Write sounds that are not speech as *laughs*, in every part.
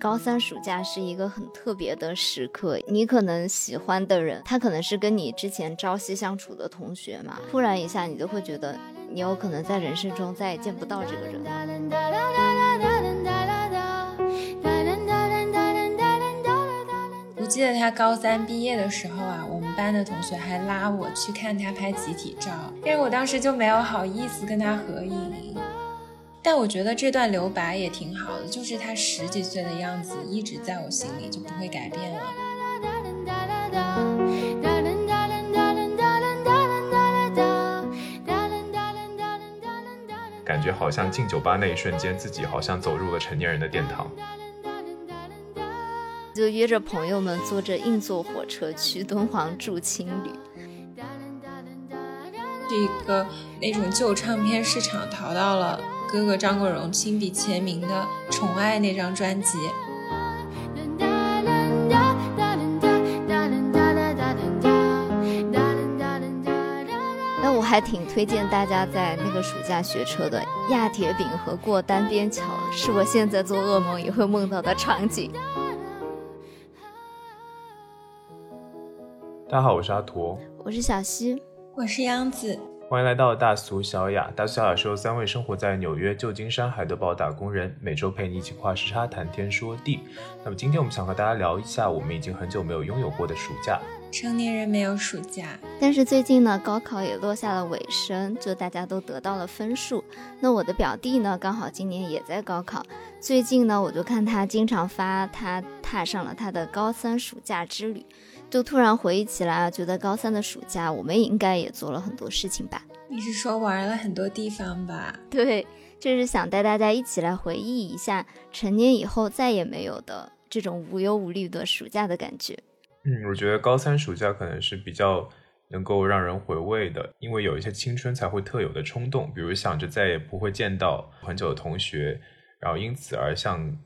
高三暑假是一个很特别的时刻，你可能喜欢的人，他可能是跟你之前朝夕相处的同学嘛，突然一下你就会觉得，你有可能在人生中再也见不到这个人我记得他高三毕业的时候啊，我们班的同学还拉我去看他拍集体照，但是我当时就没有好意思跟他合影。但我觉得这段留白也挺好的，就是他十几岁的样子一直在我心里，就不会改变了。感觉好像进酒吧那一瞬间，自己好像走入了成年人的殿堂。就约着朋友们坐着硬座火车去敦煌住青旅，是一个那种旧唱片市场淘到了。哥哥张国荣亲笔签名的《宠爱》那张专辑。那我还挺推荐大家在那个暑假学车的，压铁饼和过单边桥，是我现在做噩梦也会梦到的场景。大家好，我是阿驼，我是小西，我是杨子。欢迎来到大俗小雅。大俗小雅是由三位生活在纽约、旧金山、海德堡打工人，每周陪你一起跨时差谈天说地。那么今天我们想和大家聊一下，我们已经很久没有拥有过的暑假。成年人没有暑假，但是最近呢，高考也落下了尾声，就大家都得到了分数。那我的表弟呢，刚好今年也在高考。最近呢，我就看他经常发他踏上了他的高三暑假之旅。就突然回忆起来啊，觉得高三的暑假我们应该也做了很多事情吧？你是说玩了很多地方吧？对，就是想带大家一起来回忆一下成年以后再也没有的这种无忧无虑的暑假的感觉。嗯，我觉得高三暑假可能是比较能够让人回味的，因为有一些青春才会特有的冲动，比如想着再也不会见到很久的同学，然后因此而向。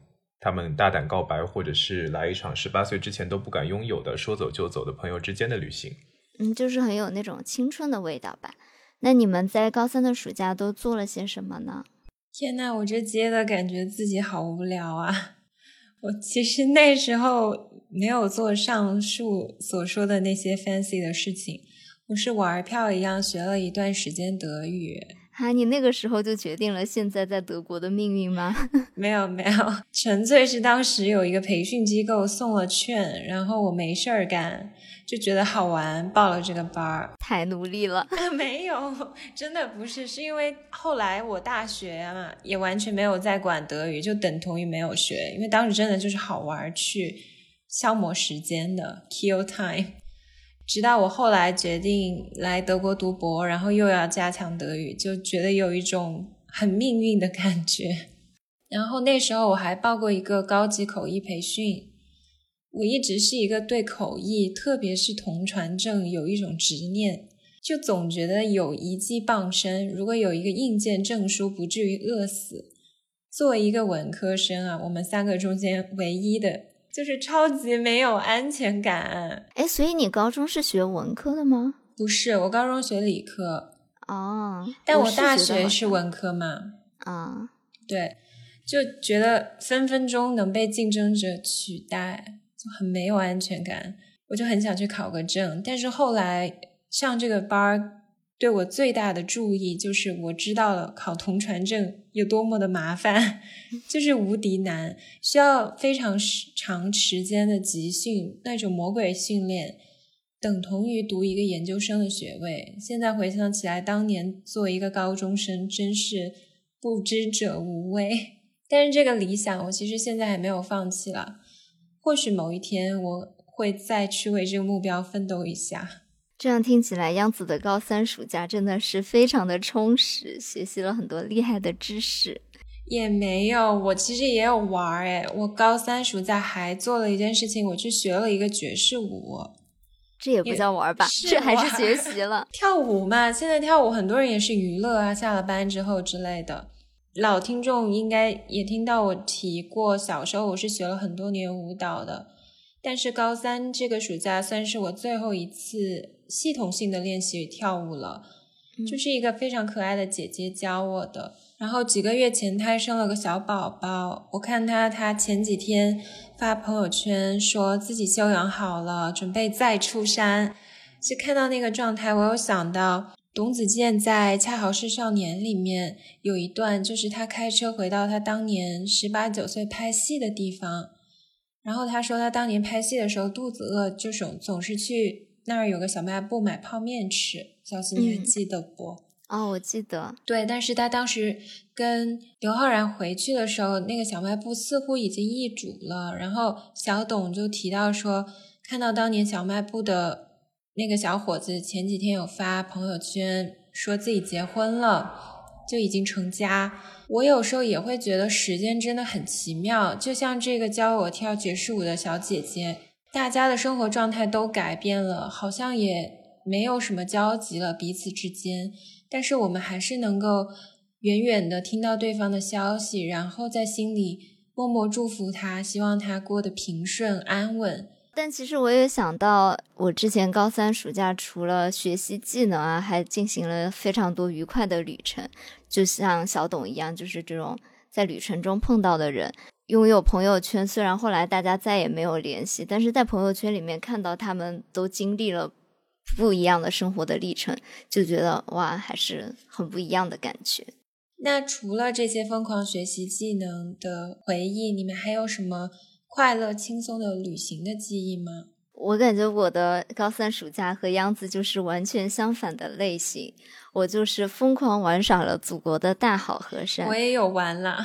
他们大胆告白，或者是来一场十八岁之前都不敢拥有的说走就走的朋友之间的旅行，嗯，就是很有那种青春的味道吧。那你们在高三的暑假都做了些什么呢？天呐，我这接的感觉自己好无聊啊！*laughs* 我其实那时候没有做上述所说的那些 fancy 的事情，我是玩票一样学了一段时间德语。哈，你那个时候就决定了现在在德国的命运吗？*laughs* 没有没有，纯粹是当时有一个培训机构送了券，然后我没事儿干，就觉得好玩，报了这个班儿。太努力了。*laughs* 没有，真的不是，是因为后来我大学嘛，也完全没有在管德语，就等同于没有学，因为当时真的就是好玩去消磨时间的，kill time。直到我后来决定来德国读博，然后又要加强德语，就觉得有一种很命运的感觉。然后那时候我还报过一个高级口译培训。我一直是一个对口译，特别是同传证有一种执念，就总觉得有一技傍身。如果有一个硬件证书，不至于饿死。作为一个文科生啊，我们三个中间唯一的。就是超级没有安全感，哎，所以你高中是学文科的吗？不是，我高中学理科。哦，*laughs* 但我大学是文科嘛？啊，对，就觉得分分钟能被竞争者取代，就很没有安全感。我就很想去考个证，但是后来上这个班儿。对我最大的注意就是我知道了考同传证有多么的麻烦，*laughs* 就是无敌难，需要非常长时间的集训，那种魔鬼训练，等同于读一个研究生的学位。现在回想起来，当年作为一个高中生，真是不知者无畏。但是这个理想，我其实现在还没有放弃了，或许某一天我会再去为这个目标奋斗一下。这样听起来，央子的高三暑假真的是非常的充实，学习了很多厉害的知识。也没有，我其实也有玩儿哎，我高三暑假还做了一件事情，我去学了一个爵士舞。这也不叫玩吧？这还是学习了 *laughs* 跳舞嘛？现在跳舞很多人也是娱乐啊，下了班之后之类的。老听众应该也听到我提过，小时候我是学了很多年舞蹈的，但是高三这个暑假算是我最后一次。系统性的练习跳舞了，就是一个非常可爱的姐姐教我的。然后几个月前她还生了个小宝宝，我看她她前几天发朋友圈说自己休养好了，准备再出山。就看到那个状态，我有想到董子健在《恰好是少年》里面有一段，就是他开车回到他当年十八九岁拍戏的地方，然后他说他当年拍戏的时候肚子饿，就总总是去那儿有个小卖部买泡面吃。小新，你还记得不？哦，我记得。对，但是他当时跟刘昊然回去的时候，那个小卖部似乎已经易主了。然后小董就提到说，看到当年小卖部的。那个小伙子前几天有发朋友圈，说自己结婚了，就已经成家。我有时候也会觉得时间真的很奇妙，就像这个教我跳爵士舞的小姐姐，大家的生活状态都改变了，好像也没有什么交集了彼此之间，但是我们还是能够远远的听到对方的消息，然后在心里默默祝福他，希望他过得平顺安稳。但其实我也想到，我之前高三暑假除了学习技能啊，还进行了非常多愉快的旅程，就像小董一样，就是这种在旅程中碰到的人，拥有朋友圈。虽然后来大家再也没有联系，但是在朋友圈里面看到他们都经历了不一样的生活的历程，就觉得哇，还是很不一样的感觉。那除了这些疯狂学习技能的回忆，你们还有什么？快乐轻松的旅行的记忆吗？我感觉我的高三暑假和央子就是完全相反的类型。我就是疯狂玩耍了祖国的大好河山。我也有玩了，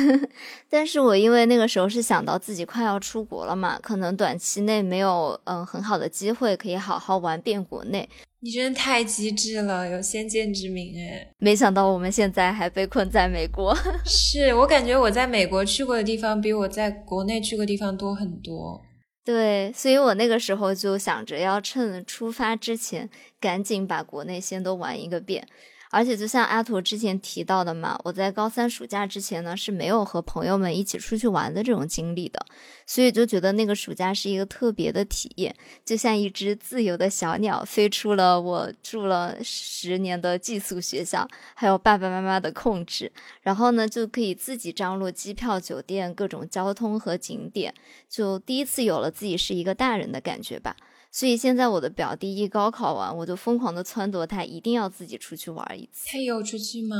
*laughs* 但是我因为那个时候是想到自己快要出国了嘛，可能短期内没有嗯很好的机会可以好好玩遍国内。你真的太机智了，有先见之明哎！没想到我们现在还被困在美国。*laughs* 是我感觉我在美国去过的地方比我在国内去过地方多很多。对，所以我那个时候就想着要趁出发之前赶紧把国内先都玩一个遍。而且就像阿图之前提到的嘛，我在高三暑假之前呢是没有和朋友们一起出去玩的这种经历的，所以就觉得那个暑假是一个特别的体验，就像一只自由的小鸟飞出了我住了十年的寄宿学校，还有爸爸妈妈的控制，然后呢就可以自己张罗机票、酒店、各种交通和景点，就第一次有了自己是一个大人的感觉吧。所以现在我的表弟一高考完，我就疯狂的撺掇他一定要自己出去玩一次。他有出去吗？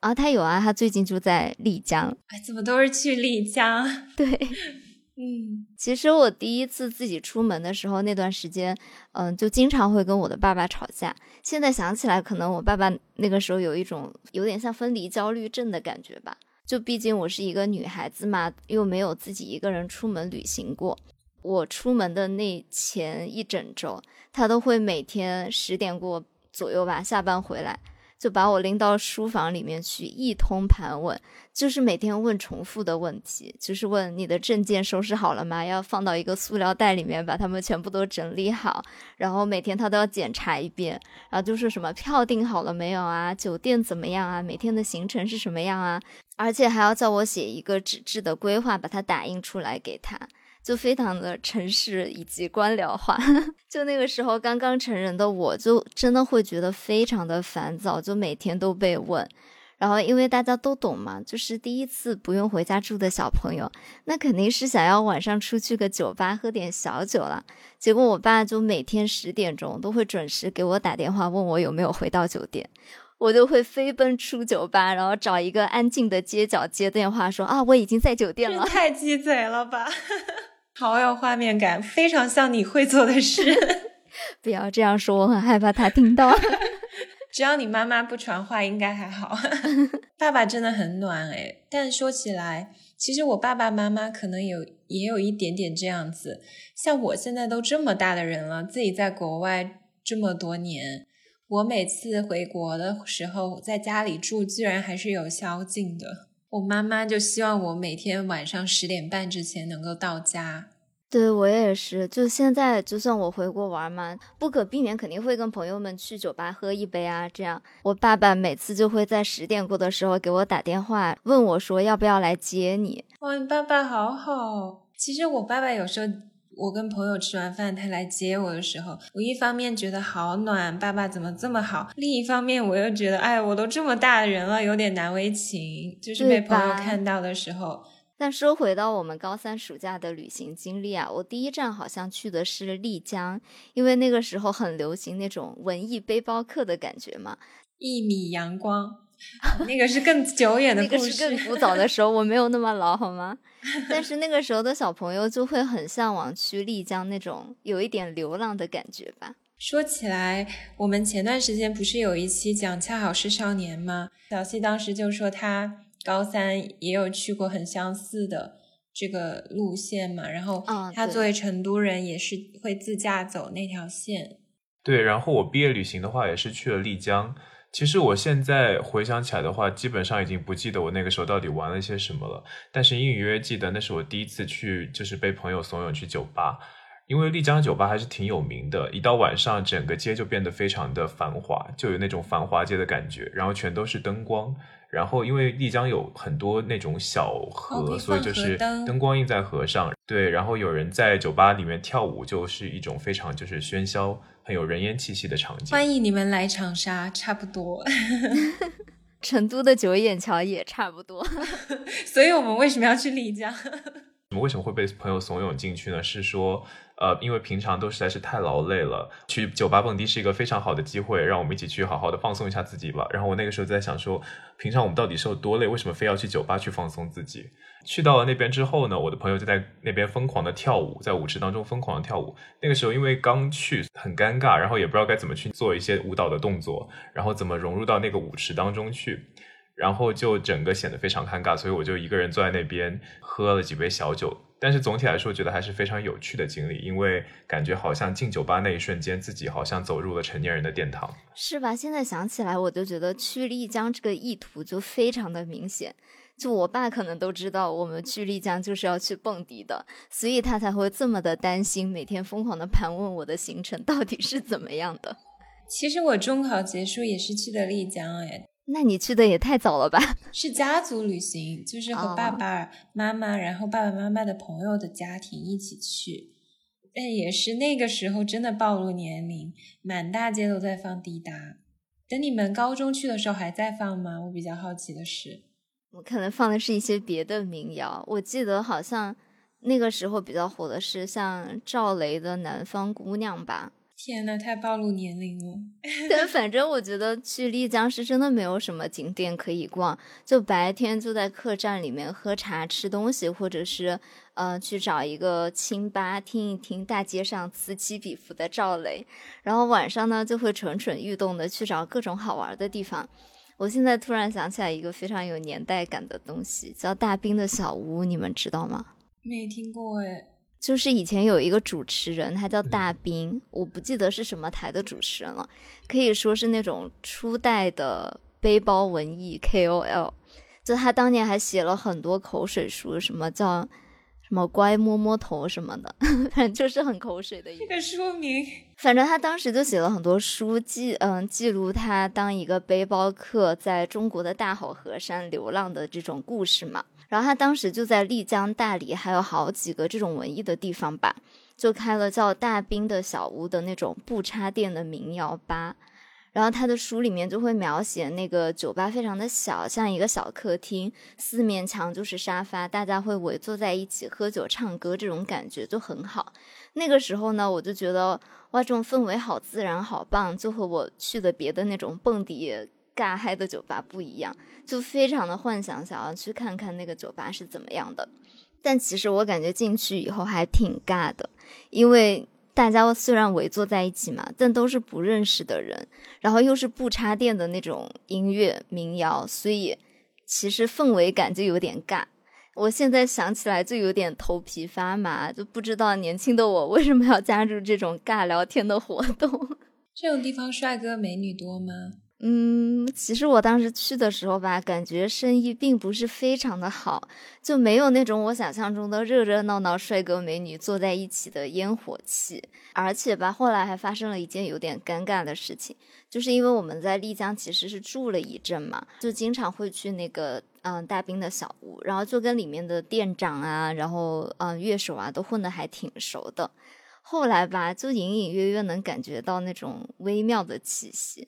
啊，他有啊，他最近就在丽江。哎，怎么都是去丽江？*laughs* 对，嗯，其实我第一次自己出门的时候，那段时间，嗯，就经常会跟我的爸爸吵架。现在想起来，可能我爸爸那个时候有一种有点像分离焦虑症的感觉吧。就毕竟我是一个女孩子嘛，又没有自己一个人出门旅行过。我出门的那前一整周，他都会每天十点过左右吧，下班回来就把我拎到书房里面去一通盘问，就是每天问重复的问题，就是问你的证件收拾好了吗？要放到一个塑料袋里面，把它们全部都整理好，然后每天他都要检查一遍，然后就是什么票订好了没有啊？酒店怎么样啊？每天的行程是什么样啊？而且还要叫我写一个纸质的规划，把它打印出来给他。就非常的城市以及官僚化，*laughs* 就那个时候刚刚成人的我，就真的会觉得非常的烦躁，就每天都被问。然后因为大家都懂嘛，就是第一次不用回家住的小朋友，那肯定是想要晚上出去个酒吧喝点小酒了。结果我爸就每天十点钟都会准时给我打电话，问我有没有回到酒店，我就会飞奔出酒吧，然后找一个安静的街角接电话，说啊我已经在酒店了。太鸡贼了吧！*laughs* 好有画面感，非常像你会做的事。*laughs* 不要这样说，我很害怕他听到。*laughs* 只要你妈妈不传话，应该还好。爸爸真的很暖诶，但说起来，其实我爸爸妈妈可能有也有一点点这样子。像我现在都这么大的人了，自己在国外这么多年，我每次回国的时候，在家里住，居然还是有宵禁的。我妈妈就希望我每天晚上十点半之前能够到家。对我也是，就现在就算我回国玩嘛，不可避免肯定会跟朋友们去酒吧喝一杯啊。这样，我爸爸每次就会在十点过的时候给我打电话，问我说要不要来接你。哇，你爸爸好好。其实我爸爸有时候我跟朋友吃完饭，他来接我的时候，我一方面觉得好暖，爸爸怎么这么好；另一方面，我又觉得，哎，我都这么大的人了，有点难为情。就是被朋友看到的时候。但说回到我们高三暑假的旅行经历啊，我第一站好像去的是丽江，因为那个时候很流行那种文艺背包客的感觉嘛。一米阳光，那个是更久远的故事，那个是更古早的时候，我没有那么老好吗？但是 *laughs* 那个时候的小朋友就会很向往去丽江那种有一点流浪的感觉吧。说起来，我们前段时间不是有一期讲《恰好是少年》吗？小西当时就说他。高三也有去过很相似的这个路线嘛，然后他作为成都人也是会自驾走那条线。对，然后我毕业旅行的话也是去了丽江。其实我现在回想起来的话，基本上已经不记得我那个时候到底玩了些什么了，但是隐隐约约记得那是我第一次去，就是被朋友怂恿去酒吧。因为丽江酒吧还是挺有名的，一到晚上整个街就变得非常的繁华，就有那种繁华街的感觉，然后全都是灯光，然后因为丽江有很多那种小河，所以就是灯光映在河上，对，然后有人在酒吧里面跳舞，就是一种非常就是喧嚣、很有人烟气息的场景。欢迎你们来长沙，差不多，*laughs* 成都的九眼桥也差不多，*laughs* 所以我们为什么要去丽江？我 *laughs* 们为什么会被朋友怂恿进去呢？是说。呃，因为平常都实在是太劳累了，去酒吧蹦迪是一个非常好的机会，让我们一起去好好的放松一下自己吧。然后我那个时候就在想说，平常我们到底是有多累，为什么非要去酒吧去放松自己？去到了那边之后呢，我的朋友就在那边疯狂的跳舞，在舞池当中疯狂的跳舞。那个时候因为刚去，很尴尬，然后也不知道该怎么去做一些舞蹈的动作，然后怎么融入到那个舞池当中去。然后就整个显得非常尴尬，所以我就一个人坐在那边喝了几杯小酒。但是总体来说，觉得还是非常有趣的经历，因为感觉好像进酒吧那一瞬间，自己好像走入了成年人的殿堂，是吧？现在想起来，我就觉得去丽江这个意图就非常的明显。就我爸可能都知道，我们去丽江就是要去蹦迪的，所以他才会这么的担心，每天疯狂的盘问我的行程到底是怎么样的。其实我中考结束也是去的丽江，哎。那你去的也太早了吧？*laughs* 是家族旅行，就是和爸爸妈妈，然后爸爸妈妈的朋友的家庭一起去。但也是那个时候真的暴露年龄，满大街都在放滴答。等你们高中去的时候还在放吗？我比较好奇的是，我可能放的是一些别的民谣。我记得好像那个时候比较火的是像赵雷的《南方姑娘》吧。天呐，太暴露年龄了！*laughs* 但反正我觉得去丽江是真的没有什么景点可以逛，就白天就在客栈里面喝茶吃东西，或者是呃去找一个清吧听一听大街上此起彼伏的赵雷，然后晚上呢就会蠢蠢欲动的去找各种好玩的地方。我现在突然想起来一个非常有年代感的东西，叫大兵的小屋，你们知道吗？没听过哎。就是以前有一个主持人，他叫大兵，我不记得是什么台的主持人了，可以说是那种初代的背包文艺 KOL。就他当年还写了很多口水书，什么叫什么乖摸摸头什么的，*laughs* 反正就是很口水的。这个书名，反正他当时就写了很多书记，嗯，记录他当一个背包客在中国的大好河山流浪的这种故事嘛。然后他当时就在丽江、大理，还有好几个这种文艺的地方吧，就开了叫大兵的小屋的那种不插电的民谣吧。然后他的书里面就会描写那个酒吧非常的小，像一个小客厅，四面墙就是沙发，大家会围坐在一起喝酒唱歌，这种感觉就很好。那个时候呢，我就觉得哇，这种氛围好自然，好棒，就和我去的别的那种蹦迪。尬嗨的酒吧不一样，就非常的幻想，想要去看看那个酒吧是怎么样的。但其实我感觉进去以后还挺尬的，因为大家虽然围坐在一起嘛，但都是不认识的人，然后又是不插电的那种音乐民谣，所以其实氛围感就有点尬。我现在想起来就有点头皮发麻，就不知道年轻的我为什么要加入这种尬聊天的活动。*laughs* 这种地方帅哥美女多吗？嗯，其实我当时去的时候吧，感觉生意并不是非常的好，就没有那种我想象中的热热闹闹、帅哥美女坐在一起的烟火气。而且吧，后来还发生了一件有点尴尬的事情，就是因为我们在丽江其实是住了一阵嘛，就经常会去那个。嗯大兵的小屋，然后就跟里面的店长啊，然后嗯乐手啊都混得还挺熟的。后来吧，就隐隐约约能感觉到那种微妙的气息。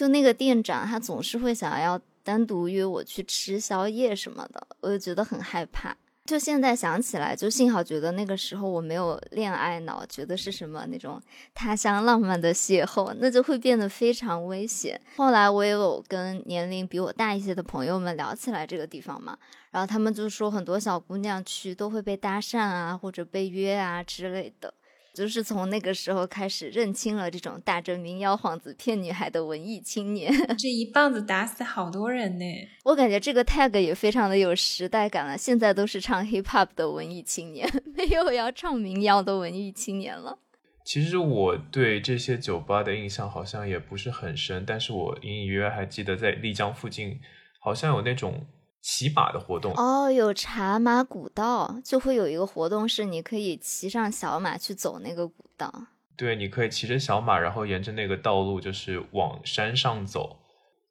就那个店长，他总是会想要单独约我去吃宵夜什么的，我就觉得很害怕。就现在想起来，就幸好觉得那个时候我没有恋爱脑，觉得是什么那种他乡浪漫的邂逅，那就会变得非常危险。后来我也有跟年龄比我大一些的朋友们聊起来这个地方嘛，然后他们就说很多小姑娘去都会被搭讪啊，或者被约啊之类的。就是从那个时候开始认清了这种打着民谣幌子骗女孩的文艺青年，*laughs* 这一棒子打死好多人呢。我感觉这个 tag 也非常的有时代感了。现在都是唱 hip hop 的文艺青年，*laughs* 没有要唱民谣的文艺青年了。其实我对这些酒吧的印象好像也不是很深，但是我隐隐约约还记得在丽江附近好像有那种。骑马的活动哦，有茶马古道，就会有一个活动是你可以骑上小马去走那个古道。对，你可以骑着小马，然后沿着那个道路就是往山上走。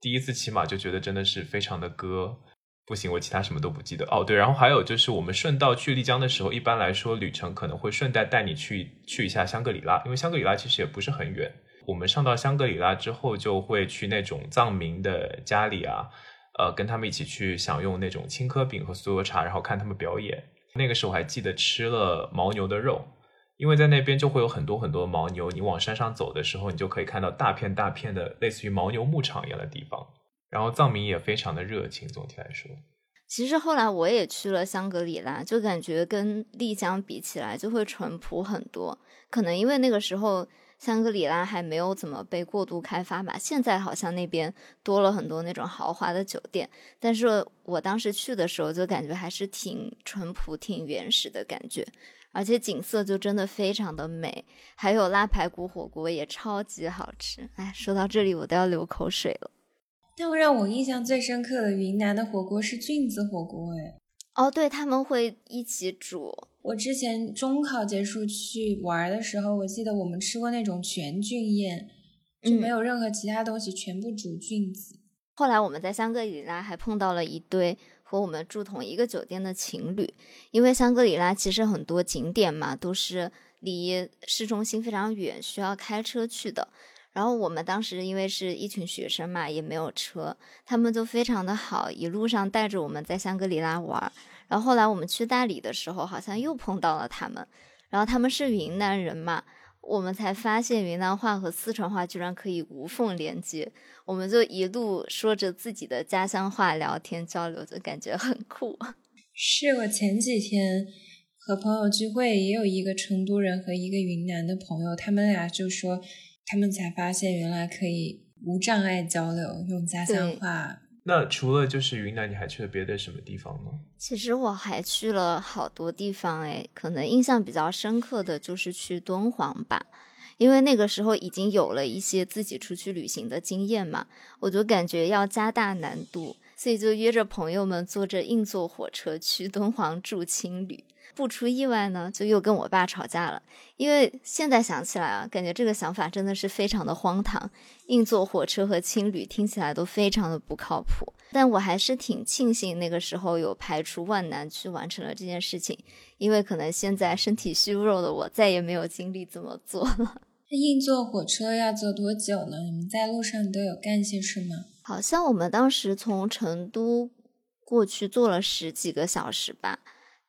第一次骑马就觉得真的是非常的歌，不行，我其他什么都不记得。哦，对，然后还有就是我们顺道去丽江的时候，一般来说旅程可能会顺带带你去去一下香格里拉，因为香格里拉其实也不是很远。我们上到香格里拉之后，就会去那种藏民的家里啊。呃，跟他们一起去享用那种青稞饼和酥油茶，然后看他们表演。那个时候我还记得吃了牦牛的肉，因为在那边就会有很多很多牦牛。你往山上走的时候，你就可以看到大片大片的类似于牦牛牧场一样的地方。然后藏民也非常的热情，总体来说。其实后来我也去了香格里拉，就感觉跟丽江比起来就会淳朴很多。可能因为那个时候。香格里拉还没有怎么被过度开发吧，现在好像那边多了很多那种豪华的酒店，但是我当时去的时候就感觉还是挺淳朴、挺原始的感觉，而且景色就真的非常的美，还有腊排骨火锅也超级好吃。哎，说到这里我都要流口水了。但让我印象最深刻的云南的火锅是菌子火锅，哎，哦，对他们会一起煮。我之前中考结束去玩的时候，我记得我们吃过那种全菌宴，就没有任何其他东西，全部煮菌子。后来我们在香格里拉还碰到了一对和我们住同一个酒店的情侣，因为香格里拉其实很多景点嘛都是离市中心非常远，需要开车去的。然后我们当时因为是一群学生嘛，也没有车，他们就非常的好，一路上带着我们在香格里拉玩。然后后来我们去大理的时候，好像又碰到了他们。然后他们是云南人嘛，我们才发现云南话和四川话居然可以无缝连接。我们就一路说着自己的家乡话聊天交流，就感觉很酷。*laughs* 是我前几天和朋友聚会，也有一个成都人和一个云南的朋友，他们俩就说，他们才发现原来可以无障碍交流，用家乡话。那除了就是云南，你还去了别的什么地方吗？其实我还去了好多地方，哎，可能印象比较深刻的就是去敦煌吧，因为那个时候已经有了一些自己出去旅行的经验嘛，我就感觉要加大难度，所以就约着朋友们坐着硬座火车去敦煌住青旅。不出意外呢，就又跟我爸吵架了。因为现在想起来啊，感觉这个想法真的是非常的荒唐。硬座火车和青旅听起来都非常的不靠谱。但我还是挺庆幸那个时候有排除万难去完成了这件事情，因为可能现在身体虚弱的我再也没有精力这么做了。*laughs* 硬座火车要坐多久呢？你们在路上都有干些什么？好像我们当时从成都过去坐了十几个小时吧。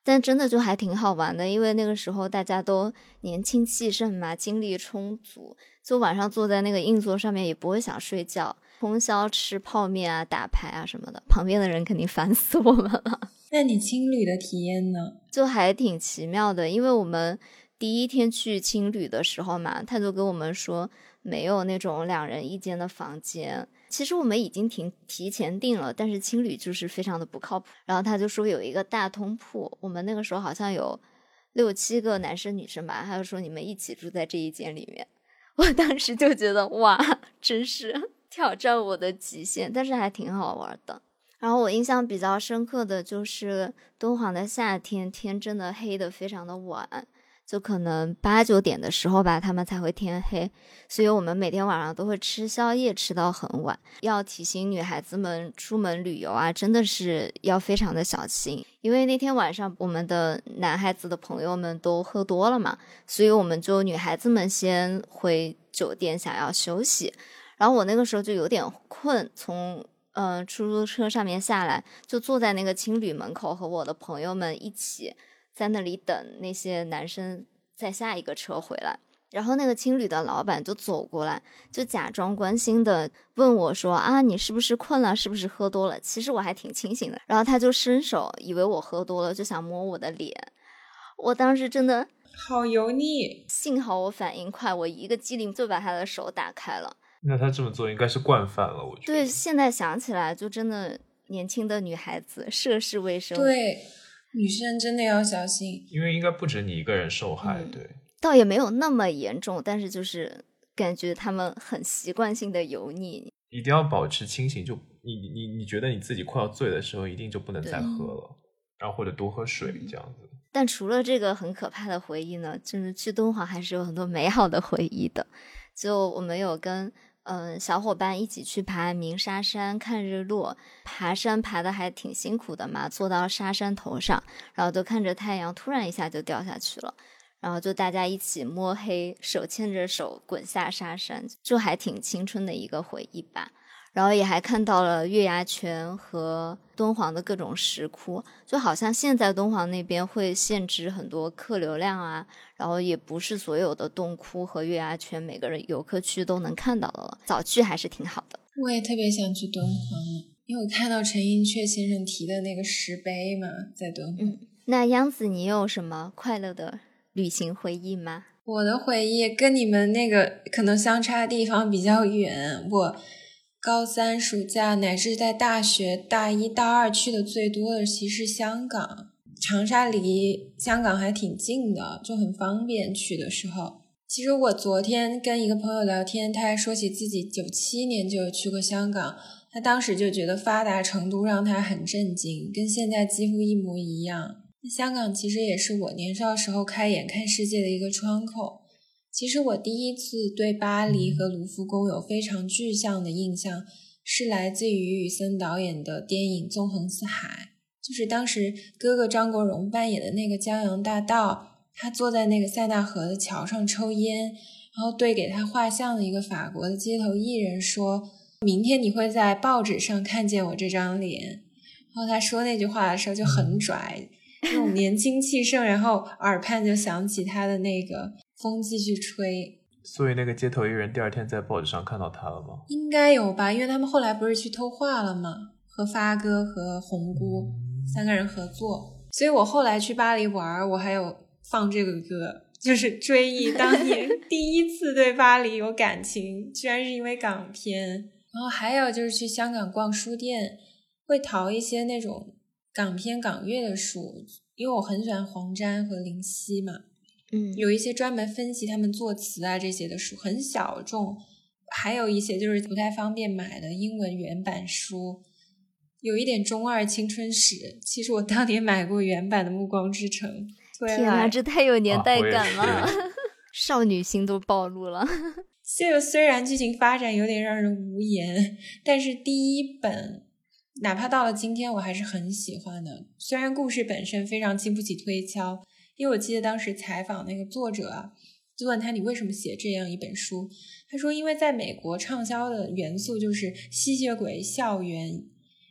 但真的就还挺好玩的，因为那个时候大家都年轻气盛嘛，精力充足，就晚上坐在那个硬座上面也不会想睡觉，通宵吃泡面啊、打牌啊什么的，旁边的人肯定烦死我们了。*laughs* 那你青旅的体验呢？就还挺奇妙的，因为我们第一天去青旅的时候嘛，他就跟我们说没有那种两人一间的房间。其实我们已经提提前订了，但是青旅就是非常的不靠谱。然后他就说有一个大通铺，我们那个时候好像有六七个男生女生吧，他就说你们一起住在这一间里面。*laughs* 我当时就觉得哇，真是 *laughs* 挑战我的极限，但是还挺好玩的。然后我印象比较深刻的就是敦煌的夏天，天真的黑的非常的晚。就可能八九点的时候吧，他们才会天黑，所以我们每天晚上都会吃宵夜，吃到很晚。要提醒女孩子们出门旅游啊，真的是要非常的小心，因为那天晚上我们的男孩子的朋友们都喝多了嘛，所以我们就女孩子们先回酒店想要休息，然后我那个时候就有点困，从呃出租车上面下来，就坐在那个青旅门口和我的朋友们一起。在那里等那些男生在下一个车回来，然后那个青旅的老板就走过来，就假装关心的问我说：“啊，你是不是困了？是不是喝多了？”其实我还挺清醒的。然后他就伸手，以为我喝多了，就想摸我的脸。我当时真的好油腻，幸好我反应快，我一个机灵就把他的手打开了。那他这么做应该是惯犯了，我觉得。对，现在想起来就真的年轻的女孩子涉世未深。对。女生真的要小心，因为应该不止你一个人受害，对。倒也没有那么严重，但是就是感觉他们很习惯性的油腻。一定要保持清醒，就你你你觉得你自己快要醉的时候，一定就不能再喝了，然后或者多喝水这样子。但除了这个很可怕的回忆呢，就是去敦煌还是有很多美好的回忆的。就我们有跟。嗯，小伙伴一起去爬鸣沙山看日落，爬山爬的还挺辛苦的嘛，坐到沙山头上，然后就看着太阳突然一下就掉下去了，然后就大家一起摸黑，手牵着手滚下沙山，就还挺青春的一个回忆吧。然后也还看到了月牙泉和敦煌的各种石窟，就好像现在敦煌那边会限制很多客流量啊，然后也不是所有的洞窟和月牙泉每个人游客区都能看到的了。早去还是挺好的。我也特别想去敦煌，因为我看到陈寅恪先生提的那个石碑嘛，在敦煌。那央子，你有什么快乐的旅行回忆吗？我的回忆跟你们那个可能相差的地方比较远，我。高三暑假乃至在大学大一、大二去的最多的其实是香港，长沙离香港还挺近的，就很方便去的时候。其实我昨天跟一个朋友聊天，他还说起自己九七年就有去过香港，他当时就觉得发达程度让他很震惊，跟现在几乎一模一样。香港其实也是我年少时候开眼看世界的一个窗口。其实我第一次对巴黎和卢浮宫有非常具象的印象，是来自于余宇森导演的电影《纵横四海》，就是当时哥哥张国荣扮演的那个江洋大盗，他坐在那个塞纳河的桥上抽烟，然后对给他画像的一个法国的街头艺人说：“明天你会在报纸上看见我这张脸。”然后他说那句话的时候就很拽，那种年轻气盛，然后耳畔就响起他的那个。风继续吹，所以那个街头艺人第二天在报纸上看到他了吗？应该有吧，因为他们后来不是去偷画了吗？和发哥和红姑三个人合作，所以我后来去巴黎玩，我还有放这个歌，就是追忆当年 *laughs* 第一次对巴黎有感情，居然是因为港片。然后还有就是去香港逛书店，会淘一些那种港片港乐的书，因为我很喜欢黄沾和林夕嘛。嗯，有一些专门分析他们作词啊这些的书，很小众；还有一些就是不太方便买的英文原版书，有一点中二青春史。其实我当年买过原版的《暮光之城》。天啊，这太有年代感了，*laughs* 少女心都暴露了。*laughs* 这个虽然剧情发展有点让人无言，但是第一本哪怕到了今天我还是很喜欢的。虽然故事本身非常经不起推敲。因为我记得当时采访那个作者啊，就问他你为什么写这样一本书？他说因为在美国畅销的元素就是吸血鬼、校园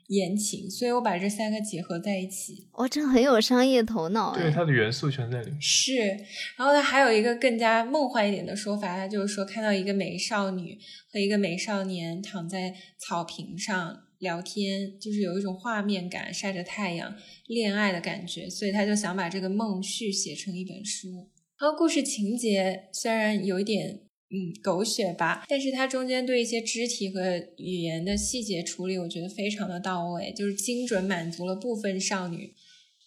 言情，所以我把这三个结合在一起。哇，这很有商业头脑对，它的元素全在里面。是，然后他还有一个更加梦幻一点的说法，他就是说看到一个美少女和一个美少年躺在草坪上。聊天就是有一种画面感，晒着太阳，恋爱的感觉，所以他就想把这个梦续写成一本书。然后故事情节虽然有一点嗯狗血吧，但是它中间对一些肢体和语言的细节处理，我觉得非常的到位，就是精准满足了部分少女，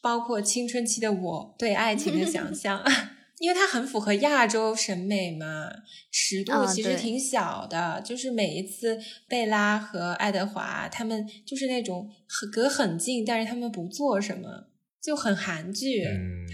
包括青春期的我对爱情的想象。*laughs* 因为它很符合亚洲审美嘛，尺度其实挺小的，就是每一次贝拉和爱德华他们就是那种隔很近，但是他们不做什么，就很韩剧，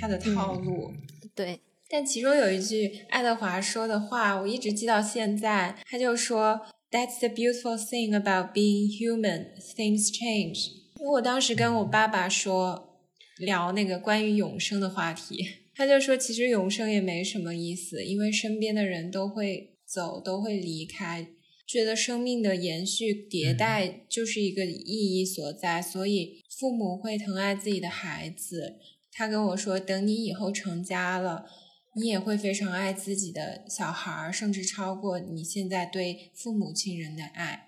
他的套路。*laughs* 对，但其中有一句爱德华说的话，我一直记到现在。他就说：“That's the beautiful thing about being human. Things change。”我当时跟我爸爸说聊那个关于永生的话题，他就说其实永生也没什么意思，因为身边的人都会走，都会离开。觉得生命的延续迭代就是一个意义所在，所以父母会疼爱自己的孩子。他跟我说，等你以后成家了，你也会非常爱自己的小孩，甚至超过你现在对父母亲人的爱。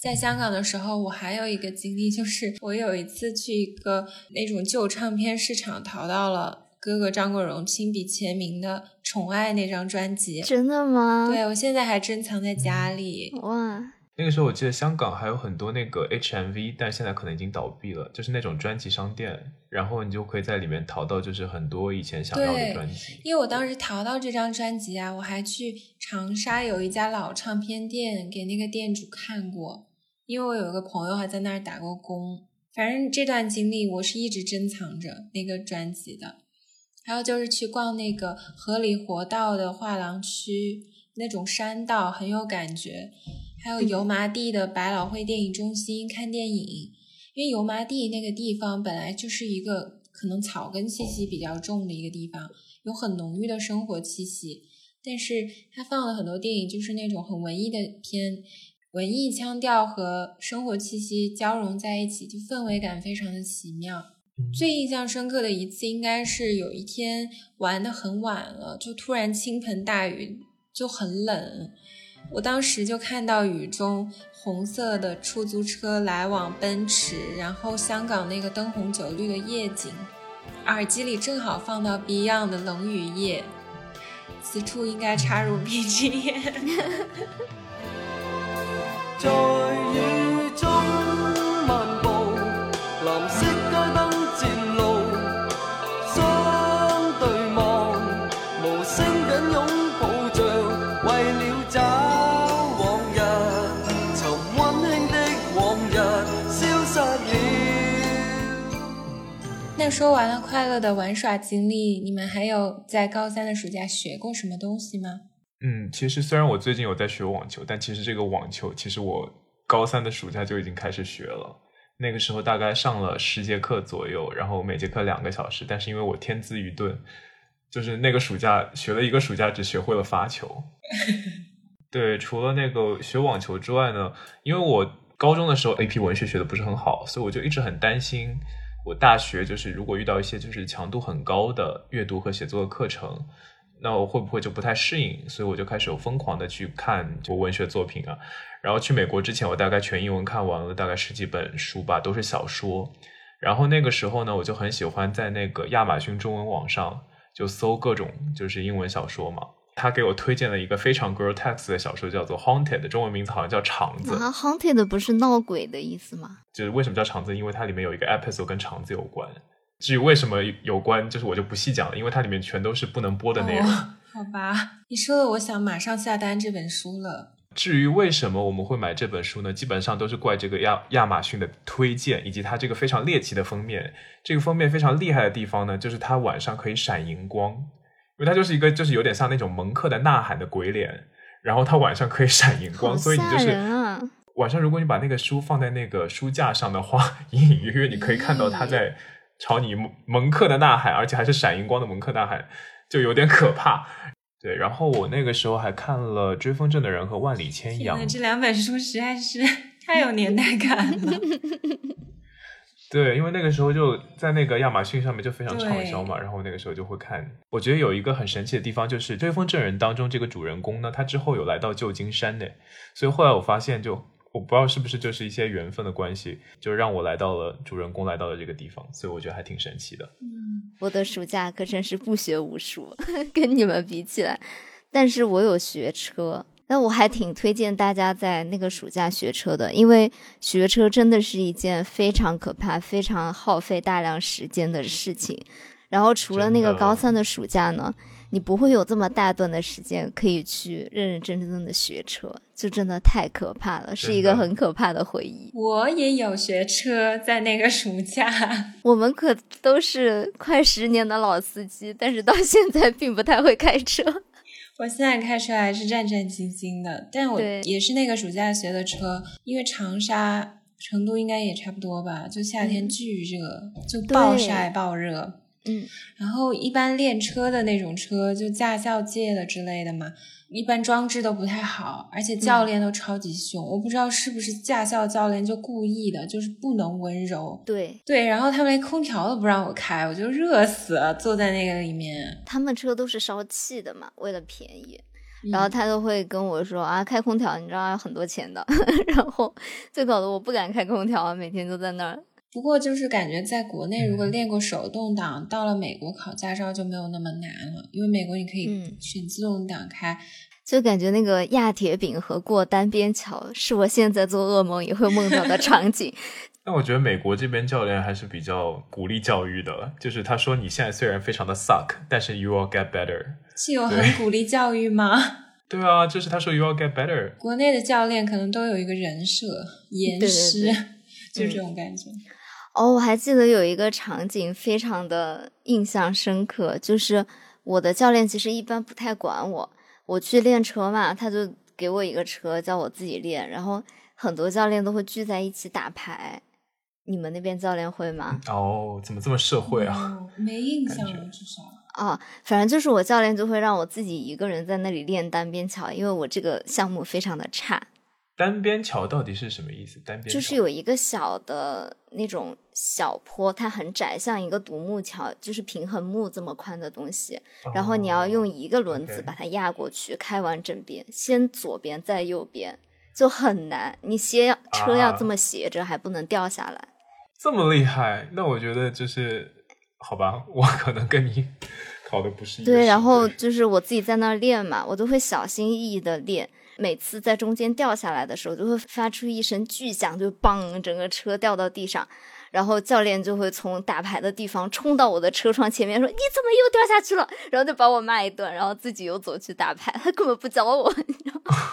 在香港的时候，我还有一个经历，就是我有一次去一个那种旧唱片市场，淘到了。哥哥张国荣亲笔签名的《宠爱》那张专辑，真的吗？对，我现在还珍藏在家里。哇，那个时候我记得香港还有很多那个 HMV，但现在可能已经倒闭了，就是那种专辑商店，然后你就可以在里面淘到就是很多以前想要的专辑。因为我当时淘到这张专辑啊，我还去长沙有一家老唱片店给那个店主看过，因为我有一个朋友还在那儿打过工。反正这段经历我是一直珍藏着那个专辑的。还有就是去逛那个河里活道的画廊区，那种山道很有感觉。还有油麻地的百老汇电影中心看电影，因为油麻地那个地方本来就是一个可能草根气息比较重的一个地方，有很浓郁的生活气息。但是它放了很多电影，就是那种很文艺的片，文艺腔调和生活气息交融在一起，就氛围感非常的奇妙。最印象深刻的一次，应该是有一天玩的很晚了，就突然倾盆大雨，就很冷。我当时就看到雨中红色的出租车来往奔驰，然后香港那个灯红酒绿的夜景，耳机里正好放到 Beyond 的《冷雨夜》，此处应该插入 *laughs* BGM。那说完了快乐的玩耍经历，你们还有在高三的暑假学过什么东西吗？嗯，其实虽然我最近有在学网球，但其实这个网球其实我高三的暑假就已经开始学了。那个时候大概上了十节课左右，然后每节课两个小时。但是因为我天资愚钝，就是那个暑假学了一个暑假，只学会了发球。对，除了那个学网球之外呢，因为我高中的时候 AP 文学学的不是很好，所以我就一直很担心。我大学就是如果遇到一些就是强度很高的阅读和写作的课程，那我会不会就不太适应？所以我就开始有疯狂的去看就文学作品啊。然后去美国之前，我大概全英文看完了大概十几本书吧，都是小说。然后那个时候呢，我就很喜欢在那个亚马逊中文网上就搜各种就是英文小说嘛。他给我推荐了一个非常 girl text 的小说，叫做 Haunted，中文名字好像叫肠子。啊，Haunted 不是闹鬼的意思吗？就是为什么叫肠子？因为它里面有一个 episode 跟肠子有关。至于为什么有关，就是我就不细讲了，因为它里面全都是不能播的内容。*laughs* 好吧，你说的，我想马上下单这本书了。至于为什么我们会买这本书呢？基本上都是怪这个亚亚马逊的推荐，以及它这个非常猎奇的封面。这个封面非常厉害的地方呢，就是它晚上可以闪荧光。因为它就是一个，就是有点像那种蒙克的呐喊的鬼脸，然后它晚上可以闪荧光，所以你就是晚上如果你把那个书放在那个书架上的话，*laughs* 隐隐约约你可以看到他在朝你蒙克的呐喊，而且还是闪荧光的蒙克呐喊，就有点可怕。对，然后我那个时候还看了《追风筝的人》和《万里千阳》，这两本书实在是 *laughs* 太有年代感了。*laughs* 对，因为那个时候就在那个亚马逊上面就非常畅销嘛，然后那个时候就会看。我觉得有一个很神奇的地方，就是《追风筝人》当中这个主人公呢，他之后有来到旧金山呢，所以后来我发现，就我不知道是不是就是一些缘分的关系，就让我来到了主人公来到了这个地方，所以我觉得还挺神奇的。嗯，我的暑假可真是不学无术，*laughs* 跟你们比起来，但是我有学车。那我还挺推荐大家在那个暑假学车的，因为学车真的是一件非常可怕、非常耗费大量时间的事情。然后除了那个高三的暑假呢，你不会有这么大段的时间可以去认认真真的学车，就真的太可怕了，是一个很可怕的回忆。我也有学车，在那个暑假，*laughs* 我们可都是快十年的老司机，但是到现在并不太会开车。我现在开车还是战战兢兢的，但我也是那个暑假学的车，因为长沙、成都应该也差不多吧，就夏天巨热，就暴晒暴热。嗯，然后一般练车的那种车，就驾校借的之类的嘛，一般装置都不太好，而且教练都超级凶。我不知道是不是驾校教练就故意的，就是不能温柔。对对，然后他们连空调都不让我开，我就热死了，坐在那个里面。他们车都是烧气的嘛，为了便宜，然后他都会跟我说啊，开空调你知道要很多钱的，*laughs* 然后最搞得我不敢开空调，每天都在那儿。不过就是感觉在国内，如果练过手动挡，到了美国考驾照就没有那么难了，因为美国你可以选自动挡开。就感觉那个压铁饼和过单边桥，是我现在做噩梦也会梦到的场景。*laughs* 那我觉得美国这边教练还是比较鼓励教育的，就是他说你现在虽然非常的 suck，但是 you will get better。*laughs* 是有很鼓励教育吗？*laughs* 对啊，就是他说 you will get better。国内的教练可能都有一个人设，严师，就这种感觉。哦，我还记得有一个场景非常的印象深刻，就是我的教练其实一般不太管我，我去练车嘛，他就给我一个车叫我自己练，然后很多教练都会聚在一起打牌，你们那边教练会吗？哦，怎么这么社会啊？没印象了，至少。啊，反正就是我教练就会让我自己一个人在那里练单边桥，因为我这个项目非常的差。单边桥到底是什么意思？单边就是有一个小的那种小坡，它很窄，像一个独木桥，就是平衡木这么宽的东西。然后你要用一个轮子把它压过去，开完整边，先左边再右边，就很难。你斜车要这么斜着，还不能掉下来。这么厉害？那我觉得就是好吧，我可能跟你 *laughs* 考的不是一对。然后就是我自己在那儿练嘛，我都会小心翼翼的练。每次在中间掉下来的时候，就会发出一声巨响，就嘣，整个车掉到地上，然后教练就会从打牌的地方冲到我的车窗前面说：“你怎么又掉下去了？”然后就把我骂一顿，然后自己又走去打牌，他根本不教我，你知道吗？*laughs*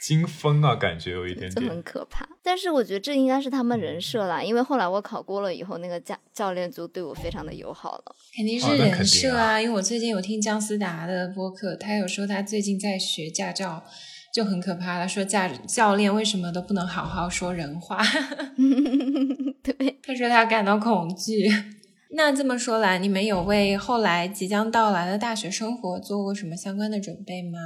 惊风啊，感觉有一点点，很可怕。但是我觉得这应该是他们人设啦，因为后来我考过了以后，那个教教练就对我非常的友好了。肯定是人设啊，因为我最近有听姜思达的播客，他有说他最近在学驾照。就很可怕了，说驾教练为什么都不能好好说人话？*laughs* *laughs* 对，他说他感到恐惧。那这么说来，你们有为后来即将到来的大学生活做过什么相关的准备吗？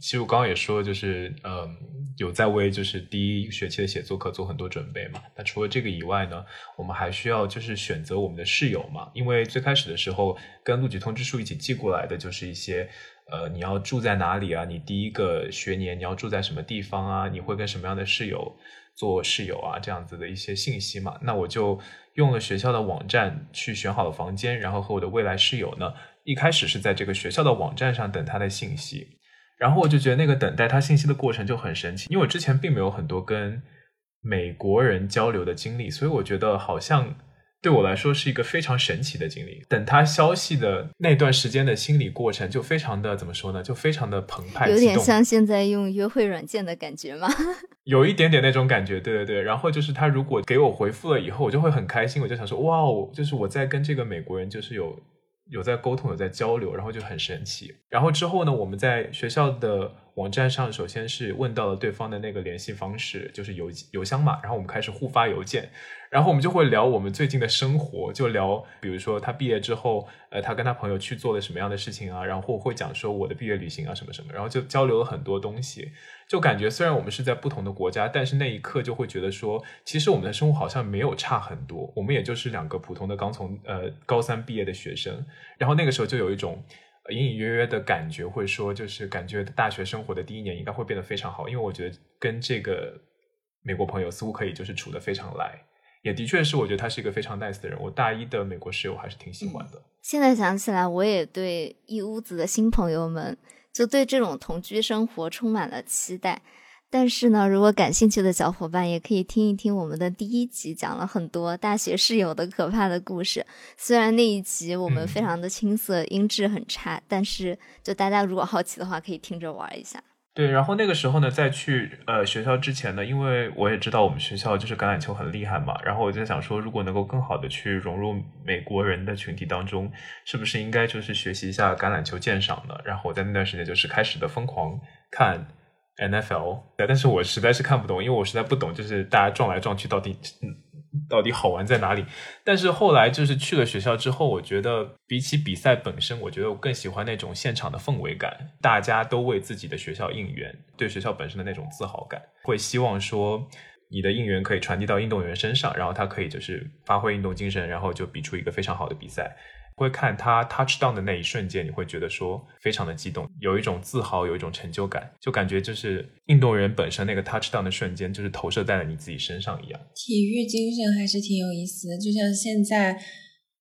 其实我刚刚也说，就是嗯，有在为就是第一学期的写作课做很多准备嘛。那除了这个以外呢，我们还需要就是选择我们的室友嘛，因为最开始的时候跟录取通知书一起寄过来的就是一些。呃，你要住在哪里啊？你第一个学年你要住在什么地方啊？你会跟什么样的室友做室友啊？这样子的一些信息嘛。那我就用了学校的网站去选好了房间，然后和我的未来室友呢，一开始是在这个学校的网站上等他的信息。然后我就觉得那个等待他信息的过程就很神奇，因为我之前并没有很多跟美国人交流的经历，所以我觉得好像。对我来说是一个非常神奇的经历。等他消息的那段时间的心理过程，就非常的怎么说呢？就非常的澎湃，有点像现在用约会软件的感觉吗？*laughs* 有一点点那种感觉，对对对。然后就是他如果给我回复了以后，我就会很开心，我就想说，哇哦，就是我在跟这个美国人就是有有在沟通，有在交流，然后就很神奇。然后之后呢，我们在学校的网站上，首先是问到了对方的那个联系方式，就是邮邮箱嘛。然后我们开始互发邮件。然后我们就会聊我们最近的生活，就聊，比如说他毕业之后，呃，他跟他朋友去做了什么样的事情啊，然后会讲说我的毕业旅行啊什么什么，然后就交流了很多东西，就感觉虽然我们是在不同的国家，但是那一刻就会觉得说，其实我们的生活好像没有差很多，我们也就是两个普通的刚从呃高三毕业的学生，然后那个时候就有一种隐隐约约的感觉，会说就是感觉大学生活的第一年应该会变得非常好，因为我觉得跟这个美国朋友似乎可以就是处得非常来。也的确是，我觉得他是一个非常 nice 的人。我大一的美国室友还是挺喜欢的。现在想起来，我也对一屋子的新朋友们，就对这种同居生活充满了期待。但是呢，如果感兴趣的小伙伴也可以听一听我们的第一集，讲了很多大学室友的可怕的故事。虽然那一集我们非常的青涩，音质很差，但是就大家如果好奇的话，可以听着玩一下。对，然后那个时候呢，在去呃学校之前呢，因为我也知道我们学校就是橄榄球很厉害嘛，然后我就想说，如果能够更好的去融入美国人的群体当中，是不是应该就是学习一下橄榄球鉴赏呢？然后我在那段时间就是开始的疯狂看 NFL，但是我实在是看不懂，因为我实在不懂，就是大家撞来撞去到底。到底好玩在哪里？但是后来就是去了学校之后，我觉得比起比赛本身，我觉得我更喜欢那种现场的氛围感。大家都为自己的学校应援，对学校本身的那种自豪感，会希望说你的应援可以传递到运动员身上，然后他可以就是发挥运动精神，然后就比出一个非常好的比赛。会看他 touch down 的那一瞬间，你会觉得说非常的激动，有一种自豪，有一种成就感，就感觉就是运动员本身那个 touch down 的瞬间，就是投射在了你自己身上一样。体育精神还是挺有意思的，就像现在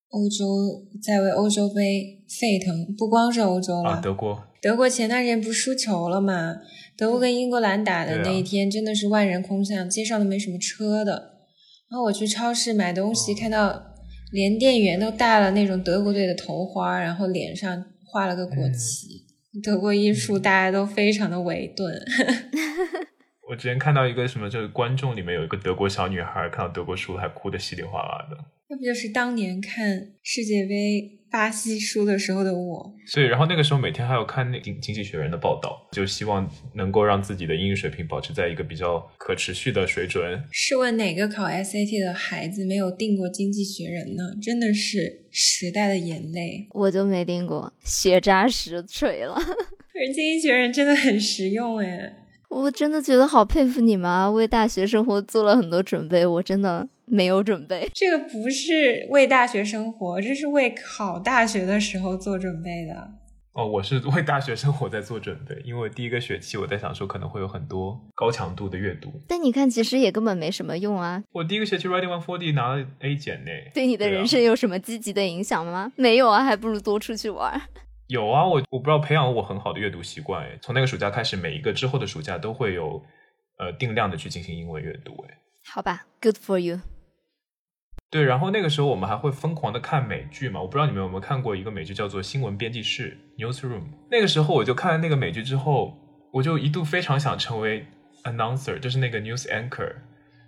欧洲在为欧洲杯沸腾，不光是欧洲了，德国，德国前段时间不输球了嘛？德国跟英格兰打的那一天，真的是万人空巷，街上都没什么车的。然后我去超市买东西，看到。连店员都戴了那种德国队的头花，然后脸上画了个国旗。德国艺术大家都非常的维顿。*laughs* 我之前看到一个什么，就是观众里面有一个德国小女孩，看到德国输了还哭的稀里哗啦的。那不就是当年看世界杯？巴西输的时候的我，所以然后那个时候每天还要看那经经济学人的报道，就希望能够让自己的英语水平保持在一个比较可持续的水准。试问哪个考 SAT 的孩子没有订过经济学人呢？真的是时代的眼泪。我就没订过，学渣实锤了。*laughs* 可是经济学人真的很实用哎，我真的觉得好佩服你们啊，为大学生活做了很多准备，我真的。没有准备，这个不是为大学生活，这是为考大学的时候做准备的。哦，我是为大学生活在做准备，因为第一个学期我在想说可能会有很多高强度的阅读。但你看，其实也根本没什么用啊。我第一个学期 writing one forty 拿了 A 减呢，对你的人生有什么积极的影响吗？没有啊，还不如多出去玩。有啊，我我不知道培养了我很好的阅读习惯哎，从那个暑假开始，每一个之后的暑假都会有呃定量的去进行英文阅读哎。好吧，Good for you。对，然后那个时候我们还会疯狂的看美剧嘛，我不知道你们有没有看过一个美剧叫做《新闻编辑室》（Newsroom）。那个时候我就看了那个美剧之后，我就一度非常想成为 announcer，就是那个 news anchor。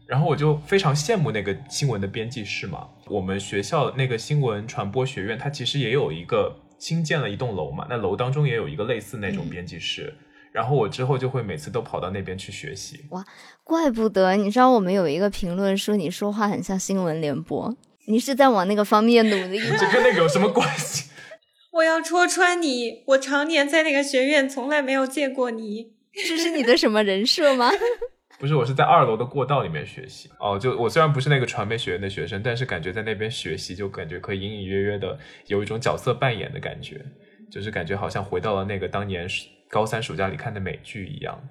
然后我就非常羡慕那个新闻的编辑室嘛。我们学校那个新闻传播学院，它其实也有一个新建了一栋楼嘛，那楼当中也有一个类似那种编辑室。然后我之后就会每次都跑到那边去学习。哇，怪不得！你知道我们有一个评论说你说话很像新闻联播，你是在往那个方面努力吗？*laughs* 这跟那个有什么关系？*laughs* 我要戳穿你！我常年在那个学院，从来没有见过你。*laughs* 这是你的什么人设吗？不是，我是在二楼的过道里面学习。哦，就我虽然不是那个传媒学院的学生，但是感觉在那边学习，就感觉可以隐隐约约的有一种角色扮演的感觉，就是感觉好像回到了那个当年。高三暑假里看的美剧一样。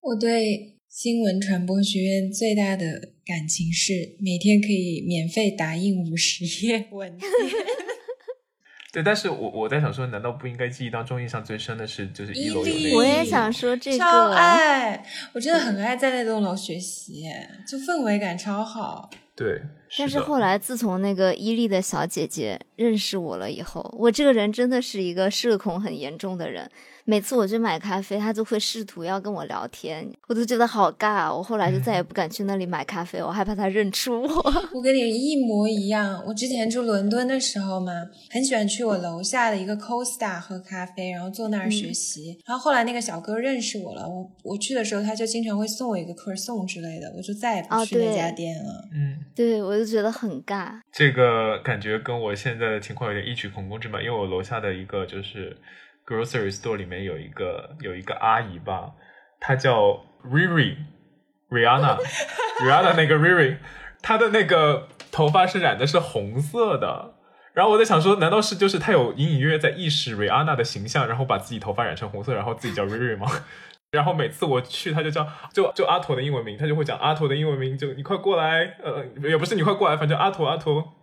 我对新闻传播学院最大的感情是每天可以免费打印五十页文 *laughs* 件。*laughs* 对，但是我我在想说，难道不应该记忆当中印象最深的是就是一楼有那个？我也想说这个。超爱，我真的很爱在那栋楼学习，就氛围感超好。对。*laughs* 但是后来自从那个伊利的小姐姐认识我了以后，我这个人真的是一个社恐很严重的人。每次我去买咖啡，他就会试图要跟我聊天，我都觉得好尬。我后来就再也不敢去那里买咖啡，我害怕他认出我。*laughs* 我跟你一模一样。我之前住伦敦的时候嘛，很喜欢去我楼下的一个 Costa 喝咖啡，然后坐那儿学习。然后后来那个小哥认识我了，我我去的时候他就经常会送我一个客送之类的，我就再也不去那家店了。嗯，对，我就觉得很尬。这个感觉跟我现在的情况有点异曲同工之妙，因为我楼下的一个就是。Grocery store 里面有一个有一个阿姨吧，她叫 Riri，Rihanna，Rihanna *laughs* 那个 Riri，她的那个头发是染的是红色的。然后我在想说，难道是就是她有隐隐约约在意识 Rihanna 的形象，然后把自己头发染成红色，然后自己叫 Riri 吗？*laughs* 然后每次我去，他就叫就就阿驼的英文名，他就会讲阿驼的英文名，就你快过来，呃，也不是你快过来，反正阿驼阿驼。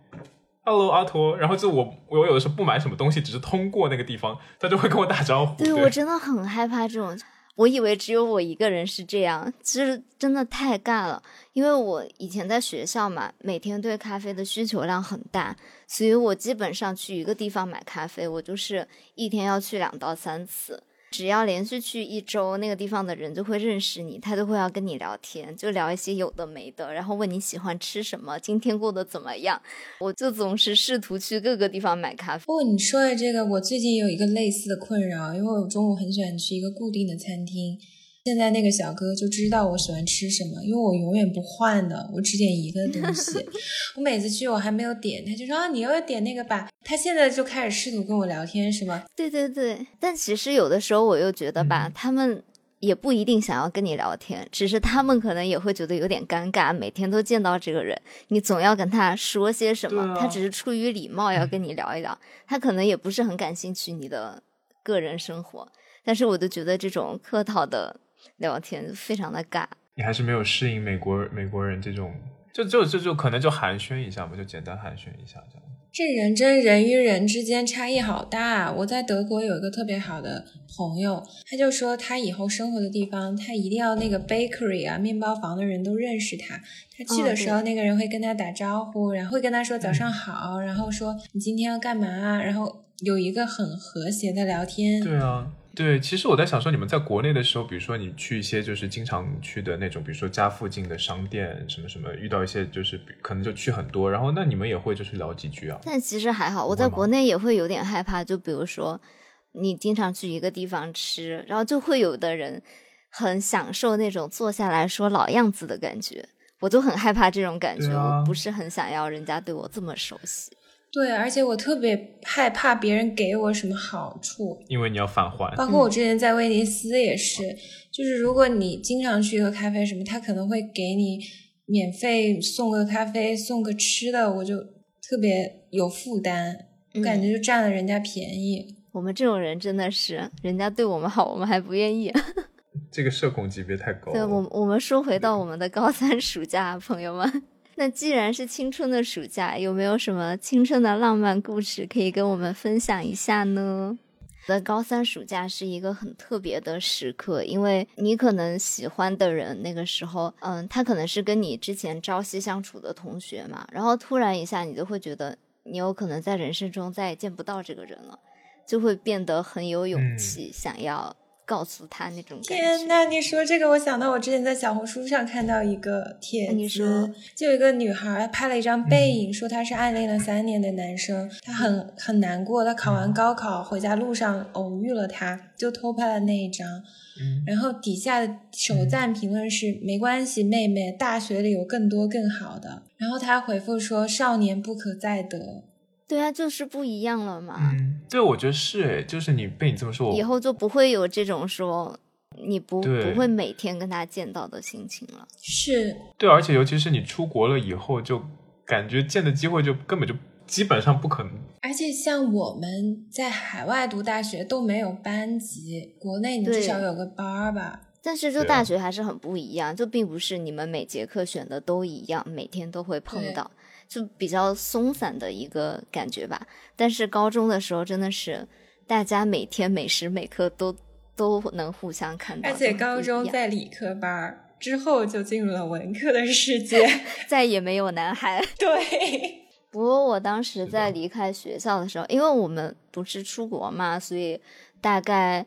Hello，阿托。然后就我，我有的时候不买什么东西，只是通过那个地方，他就会跟我打招呼。对我真的很害怕这种。我以为只有我一个人是这样，其实真的太尬了。因为我以前在学校嘛，每天对咖啡的需求量很大，所以我基本上去一个地方买咖啡，我就是一天要去两到三次。只要连续去一周，那个地方的人就会认识你，他就会要跟你聊天，就聊一些有的没的，然后问你喜欢吃什么，今天过得怎么样。我就总是试图去各个地方买咖啡。不你说的这个，我最近有一个类似的困扰，因为我中午很喜欢去一个固定的餐厅。现在那个小哥就知道我喜欢吃什么，因为我永远不换的，我只点一个东西。*laughs* 我每次去我还没有点，他就说啊，你要点那个吧。他现在就开始试图跟我聊天，是吗？对对对，但其实有的时候我又觉得吧，他们也不一定想要跟你聊天，只是他们可能也会觉得有点尴尬，每天都见到这个人，你总要跟他说些什么，他只是出于礼貌要跟你聊一聊，他可能也不是很感兴趣你的个人生活，但是我就觉得这种客套的。聊天非常的尬，你还是没有适应美国美国人这种，就就就就可能就寒暄一下嘛，就简单寒暄一下这样。这人真人与人之间差异好大。我在德国有一个特别好的朋友，他就说他以后生活的地方，他一定要那个 bakery 啊，面包房的人都认识他。他去的时候，那个人会跟他打招呼，然后会跟他说早上好，然后说你今天要干嘛，然后有一个很和谐的聊天。对啊。对，其实我在想说，你们在国内的时候，比如说你去一些就是经常去的那种，比如说家附近的商店什么什么，遇到一些就是可能就去很多，然后那你们也会就是聊几句啊？但其实还好，我在国内也会有点害怕，就比如说你经常去一个地方吃，然后就会有的人很享受那种坐下来说老样子的感觉，我就很害怕这种感觉，我不是很想要人家对我这么熟悉。对，而且我特别害怕别人给我什么好处，因为你要返还。包括我之前在威尼斯也是，就是如果你经常去喝咖啡什么，他可能会给你免费送个咖啡，送个吃的，我就特别有负担，我感觉就占了人家便宜。我们这种人真的是，人家对我们好，我们还不愿意。*laughs* 这个社恐级别太高。对，我我们说回到我们的高三暑假，朋友们。那既然是青春的暑假，有没有什么青春的浪漫故事可以跟我们分享一下呢？的高三暑假是一个很特别的时刻，因为你可能喜欢的人那个时候，嗯，他可能是跟你之前朝夕相处的同学嘛，然后突然一下，你就会觉得你有可能在人生中再也见不到这个人了，就会变得很有勇气，想要。告诉他那种天呐，你说这个，我想到我之前在小红书上看到一个帖子，就有一个女孩拍了一张背影，说她是暗恋了三年的男生，她很很难过，她考完高考回家路上偶遇了他，就偷拍了那一张，然后底下的首赞评论是没关系，妹妹，大学里有更多更好的，然后他回复说少年不可再得。对啊，就是不一样了嘛。嗯，对，我觉得是诶，就是你被你这么说，以后就不会有这种说你不不会每天跟他见到的心情了。是，对，而且尤其是你出国了以后，就感觉见的机会就根本就基本上不可能。而且像我们在海外读大学都没有班级，国内你至少有个班儿吧。但是就大学还是很不一样，就并不是你们每节课选的都一样，每天都会碰到。就比较松散的一个感觉吧，但是高中的时候真的是大家每天每时每刻都都能互相看到，而且高中在理科班之后就进入了文科的世界，*laughs* 再也没有男孩。*laughs* 对，不过我当时在离开学校的时候，因为我们不是出国嘛，所以大概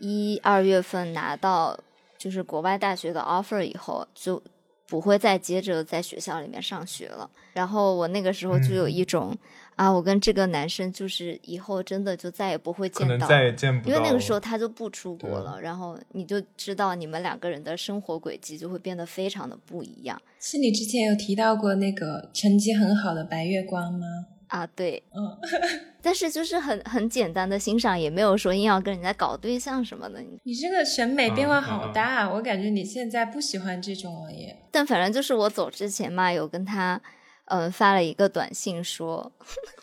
一二月份拿到就是国外大学的 offer 以后就。不会再接着在学校里面上学了。然后我那个时候就有一种啊，我跟这个男生就是以后真的就再也不会见到，再也见不到。因为那个时候他就不出国了，然后你就知道你们两个人的生活轨迹就会变得非常的不一样。是你之前有提到过那个成绩很好的白月光吗？啊，对，嗯，*laughs* 但是就是很很简单的欣赏，也没有说硬要跟人家搞对象什么的。你这个审美变化好大，我感觉你现在不喜欢这种了耶。但反正就是我走之前嘛，有跟他嗯发了一个短信说，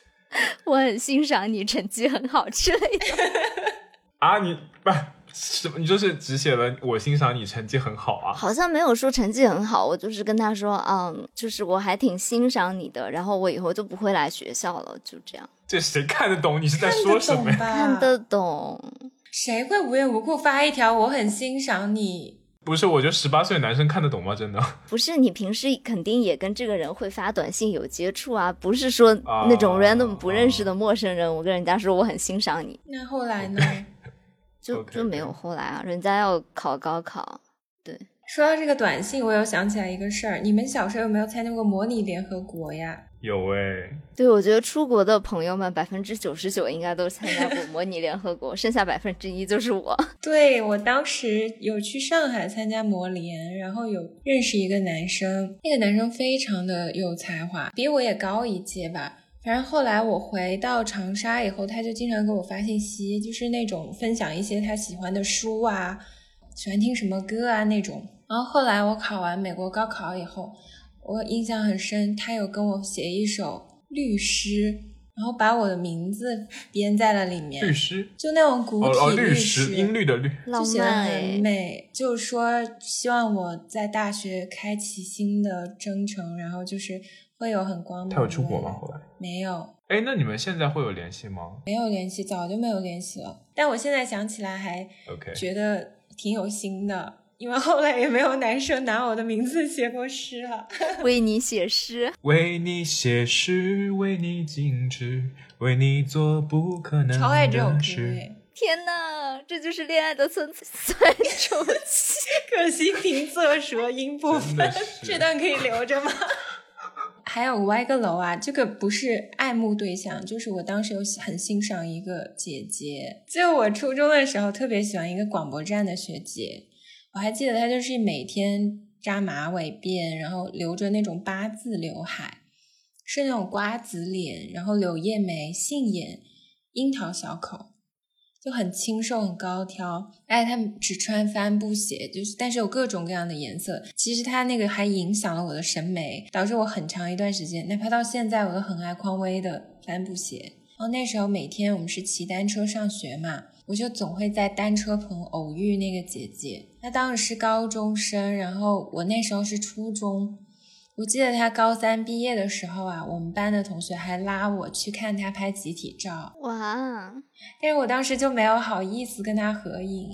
*laughs* 我很欣赏你，成绩很好之类的。*laughs* 啊，你不。什么？你就是只写了我欣赏你成绩很好啊？好像没有说成绩很好，我就是跟他说，嗯，就是我还挺欣赏你的，然后我以后就不会来学校了，就这样。这谁看得懂？你是在说什么呀？看得懂。谁会无缘无故发一条我很欣赏你？不是，我觉得十八岁男生看得懂吗？真的？*laughs* 不是，你平时肯定也跟这个人会发短信有接触啊，不是说啊那种 random 不认识的陌生人，我跟人家说我很欣赏你，那后来呢？*laughs* 就就没有后来啊，人家要考高考，对说到这个短信，我又想起来一个事儿，你们小时候有没有参加过模拟联合国呀？有哎，对，我觉得出国的朋友们百分之九十九应该都参加过模拟联合国，*laughs* 剩下百分之一就是我。对我当时有去上海参加模联，然后有认识一个男生，那个男生非常的有才华，比我也高一届吧。反正后来我回到长沙以后，他就经常给我发信息，就是那种分享一些他喜欢的书啊，喜欢听什么歌啊那种。然后后来我考完美国高考以后，我印象很深，他有跟我写一首律诗，然后把我的名字编在了里面律，诗就那种古哦哦，体律诗，师音律的律，浪就写的漫很哎，美，就是说希望我在大学开启新的征程，然后就是会有很光明。他有出国吗？？后来？没有，哎，那你们现在会有联系吗没有联系，早就没有联系了。但我现在想起来还？OK，觉得挺有心的，因为后来也没有男生拿我的名字写过诗了。*laughs* 为你写诗，为你写诗，为你静止，为你做不可能超爱这首歌天呐，这就是恋爱的酸酸楚气。可惜平仄舌音不分，这段可以留着吗？还有歪个楼啊，这个不是爱慕对象，就是我当时有很欣赏一个姐姐，就我初中的时候特别喜欢一个广播站的学姐，我还记得她就是每天扎马尾辫，然后留着那种八字刘海，是那种瓜子脸，然后柳叶眉、杏眼、樱桃小口。就很清瘦、很高挑，而且他们只穿帆布鞋，就是但是有各种各样的颜色。其实他那个还影响了我的审美，导致我很长一段时间，哪怕到现在，我都很爱匡威的帆布鞋。然后那时候每天我们是骑单车上学嘛，我就总会在单车棚偶遇那个姐姐。她当时是高中生，然后我那时候是初中。我记得他高三毕业的时候啊，我们班的同学还拉我去看他拍集体照。哇，但是我当时就没有好意思跟他合影，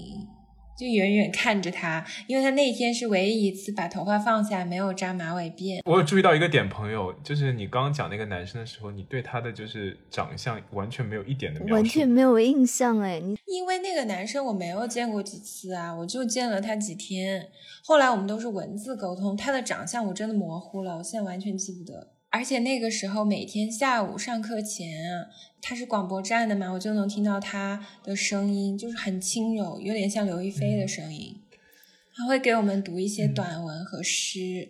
就远远看着他，因为他那天是唯一一次把头发放下，没有扎马尾辫。我有注意到一个点，朋友，就是你刚刚讲那个男生的时候，你对他的就是长相完全没有一点的完全没有印象哎，你因为那个男生我没有见过几次啊，我就见了他几天。后来我们都是文字沟通，他的长相我真的模糊了，我现在完全记不得。而且那个时候每天下午上课前啊，他是广播站的嘛，我就能听到他的声音，就是很轻柔，有点像刘亦菲的声音。他会给我们读一些短文和诗，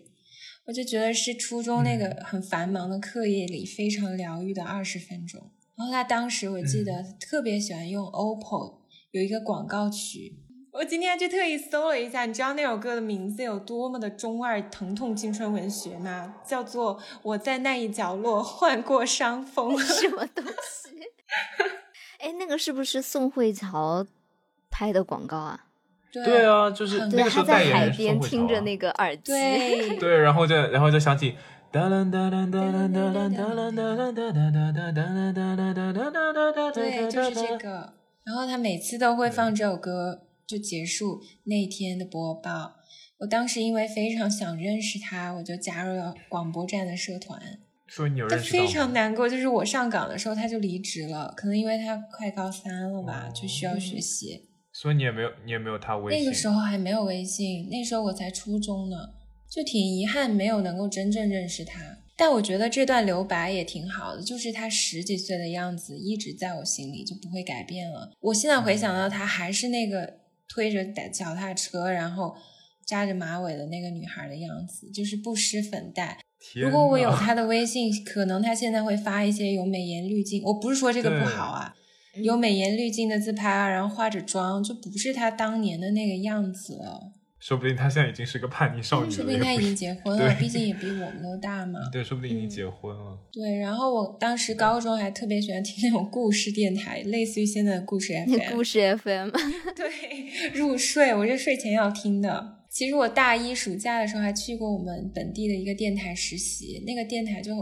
我就觉得是初中那个很繁忙的课业里非常疗愈的二十分钟。然后他当时我记得特别喜欢用 OPPO 有一个广告曲，我今天还去特意搜了一下，你知道那首歌的名字有多么的中二疼痛青春文学吗？叫做《我在那一角落患过伤风》。*laughs* 什么东西？哎，那个是不是宋慧乔拍的广告啊？对对，啊，就是很对，那个时他在候代言人是海边宋慧乔啊听着那个耳机，对 *laughs* *laughs* 对，然后就然后就想起哒啦哒啦哒啦哒啦哒啦哒啦哒啦哒啦哒啦哒啦哒啦哒啦哒啦对，就是这个。然后他每次都会放这首歌，就结束那天的播报。我当时因为非常想认识他，我就加入了广播站的社团。说你有认识到吗常难过，就是我上岗的时候他就离职了，可能因为他快高三了吧，就需要学习。所以你也没有你也没有他微信，那个时候还没有微信，那时候我才初中呢，就挺遗憾没有能够真正认识他。但我觉得这段留白也挺好的，就是他十几岁的样子一直在我心里，就不会改变了。我现在回想到他还是那个推着脚踏车，然后扎着马尾的那个女孩的样子，就是不施粉黛。如果我有她的微信，可能她现在会发一些有美颜滤镜。我不是说这个不好啊，有美颜滤镜的自拍啊，然后化着妆，就不是她当年的那个样子了。说不定他现在已经是个叛逆少女了，说不定他已经结婚 *laughs* 了，毕竟也比我们都大嘛。对，说不定已经嗯结婚了。对，然后我当时高中还特别喜欢听那种故事电台，类似于现在的故事 *laughs* FM。故事 FM，*laughs* 对，入睡，我是睡前要听的。其实我大一暑假的时候还去过我们本地的一个电台实习，那个电台就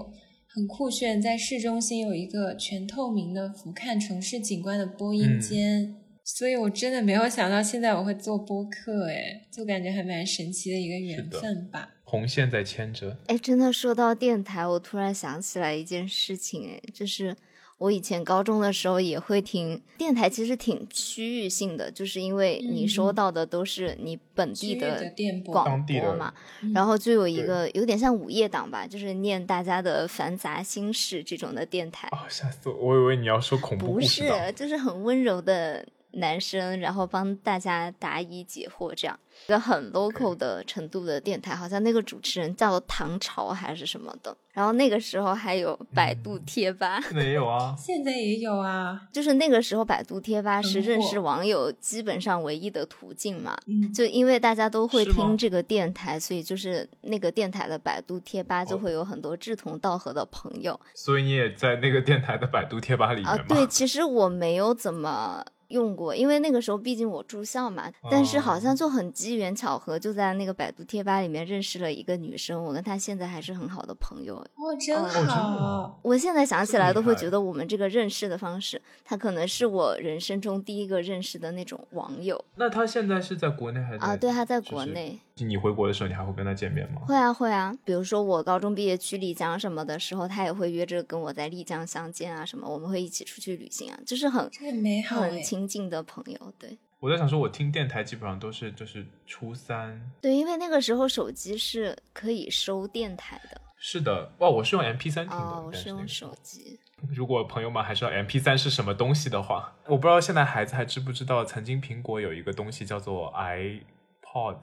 很酷炫，在市中心有一个全透明的俯瞰城市景观的播音嗯间。所以我真的没有想到现在我会做播客，哎，就感觉还蛮神奇的一个缘分吧。红线在牵着。哎，真的说到电台，我突然想起来一件事情，哎，就是。我以前高中的时候也会听电台，其实挺区域性的，就是因为你收到的都是你本地的广播嘛，然后就有一个有点像午夜档吧，就是念大家的繁杂心事这种的电台。哦，吓死我！我以为你要说恐怖故事。不是，就是很温柔的。男生，然后帮大家答疑解惑，这样一个很 local 的程度的电台，好像那个主持人叫唐朝还是什么的。然后那个时候还有百度贴吧，现在也有啊，*laughs* 现在也有啊。就是那个时候百度贴吧是认识网友基本上唯一的途径嘛。嗯，就因为大家都会听这个电台，所以就是那个电台的百度贴吧就会有很多志同道合的朋友。所以你也在那个电台的百度贴吧里面啊？对，其实我没有怎么。用过，因为那个时候毕竟我住校嘛，但是好像就很机缘巧合，就在那个百度贴吧里面认识了一个女生，我跟她现在还是很好的朋友。哦，真好！我现在想起来都会觉得我们这个认识的方式，她可能是我人生中第一个认识的那种网友。那她现在是在国内还是？啊，对，她在国内。你回国的时候，你还会跟她见面吗？会啊，会啊。比如说我高中毕业去丽江什么的时候，她也会约着跟我在丽江相见啊，什么我们会一起出去旅行啊，就是很很美好、很亲近的朋友。对，我在想说，我听电台基本上都是就是初三。对，因为那个时候手机是可以收电台的。是的，哇，我是用 M P 三听的。哦，我是用手机。如果朋友们还知道 M P 三是什么东西的话，我不知道现在孩子还知不知道，曾经苹果有一个东西叫做 i。*laughs* pod，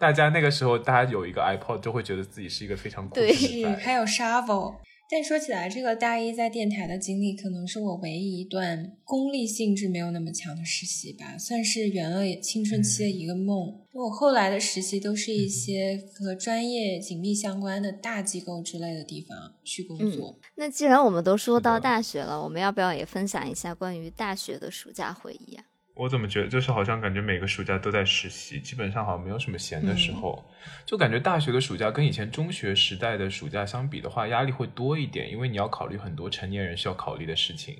大家那个时候，大家有一个 ipod，就会觉得自己是一个非常酷的是，还有 shovel。但说起来，这个大一在电台的经历，可能是我唯一一段功利性质没有那么强的实习吧，算是圆了青春期的一个梦。我后来的实习都是一些和专业紧密相关的大机构之类的地方去工作。那既然我们都说到大学了，我们要不要也分享一下关于大学的暑假回忆啊？我怎么觉得就是好像感觉每个暑假都在实习，基本上好像没有什么闲的时候，就感觉大学的暑假跟以前中学时代的暑假相比的话，压力会多一点，因为你要考虑很多成年人需要考虑的事情。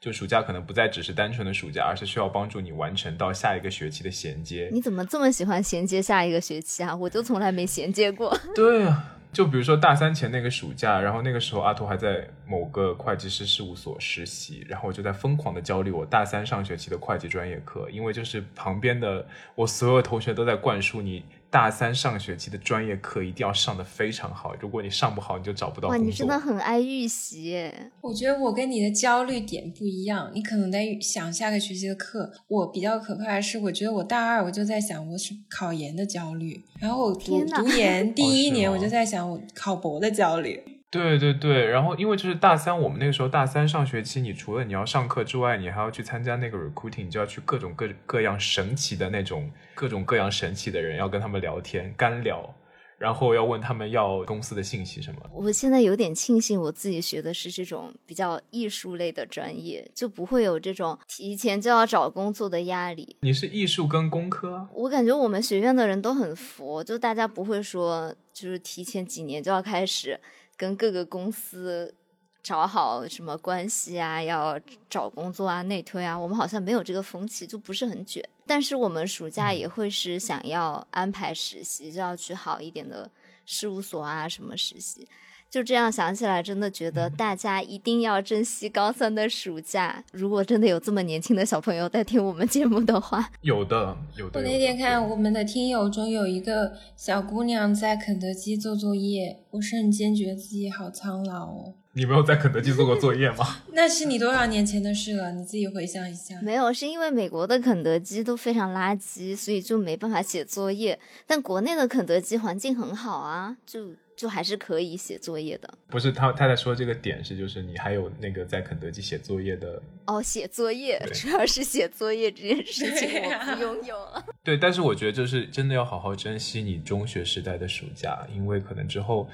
就暑假可能不再只是单纯的暑假，而是需要帮助你完成到下一个学期的衔接。你怎么这么喜欢衔接下一个学期啊？我就从来没衔接过。*laughs* 对啊。就比如说大三前那个暑假，然后那个时候阿图还在某个会计师事务所实习，然后我就在疯狂的焦虑我大三上学期的会计专业课，因为就是旁边的我所有同学都在灌输你。大三上学期的专业课一定要上的非常好，如果你上不好，你就找不到工作。哇，你真的很爱预习。我觉得我跟你的焦虑点不一样，你可能在想下个学期的课。我比较可怕的是，我觉得我大二我就在想我是考研的焦虑，然后我读读研 *laughs* 第一年我就在想我考博的焦虑。对对对，然后因为就是大三，我们那个时候大三上学期，你除了你要上课之外，你还要去参加那个 recruiting，你就要去各种各各样神奇的那种各种各样神奇的人，要跟他们聊天干聊，然后要问他们要公司的信息什么。我现在有点庆幸我自己学的是这种比较艺术类的专业，就不会有这种提前就要找工作的压力。你是艺术跟工科？我感觉我们学院的人都很佛，就大家不会说就是提前几年就要开始。跟各个公司找好什么关系啊？要找工作啊，内推啊，我们好像没有这个风气，就不是很卷。但是我们暑假也会是想要安排实习，就要去好一点的事务所啊，什么实习。就这样想起来，真的觉得大家一定要珍惜高三的暑假。如果真的有这么年轻的小朋友在听我们节目的话，有的，有的。我那天看我们的听友中有一个小姑娘在肯德基做作业，我瞬间觉得自己好苍老哦。你没有在肯德基做过作业吗？*laughs* 那是你多少年前的事了？你自己回想一下。没有，是因为美国的肯德基都非常垃圾，所以就没办法写作业。但国内的肯德基环境很好啊，就。就还是可以写作业的，不是他他在说这个点是，就是你还有那个在肯德基写作业的哦，写作业主要是写作业这件事情我不拥有了。对，但是我觉得就是真的要好好珍惜你中学时代的暑假，因为可能之后，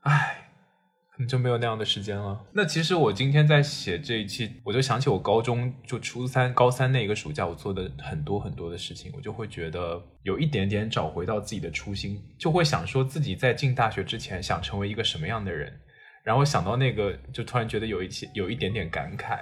唉。你就没有那样的时间了。那其实我今天在写这一期，我就想起我高中就初三、高三那一个暑假，我做的很多很多的事情，我就会觉得有一点点找回到自己的初心，就会想说自己在进大学之前想成为一个什么样的人，然后想到那个，就突然觉得有一些有一点点感慨。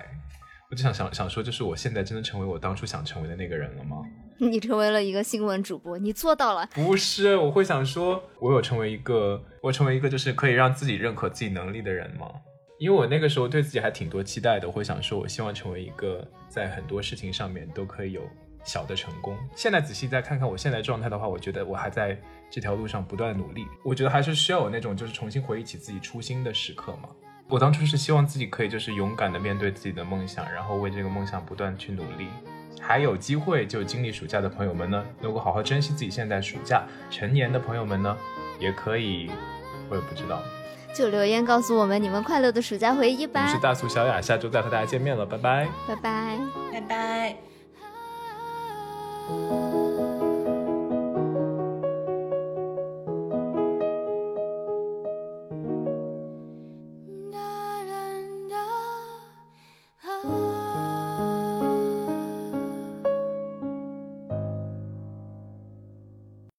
我就想想想说，就是我现在真的成为我当初想成为的那个人了吗？*laughs* 你成为了一个新闻主播，你做到了。不是，我会想说，我有成为一个，我成为一个就是可以让自己认可自己能力的人吗？因为我那个时候对自己还挺多期待的，我会想说，我希望成为一个在很多事情上面都可以有小的成功。现在仔细再看看我现在状态的话，我觉得我还在这条路上不断努力。我觉得还是需要有那种就是重新回忆起自己初心的时刻嘛。我当初是希望自己可以就是勇敢的面对自己的梦想，然后为这个梦想不断去努力。还有机会就经历暑假的朋友们呢，能够好好珍惜自己现在暑假。成年的朋友们呢，也可以，我也不知道。就留言告诉我们你们快乐的暑假回忆吧。我是大苏小雅，下周再和大家见面了，拜拜，拜拜，拜拜。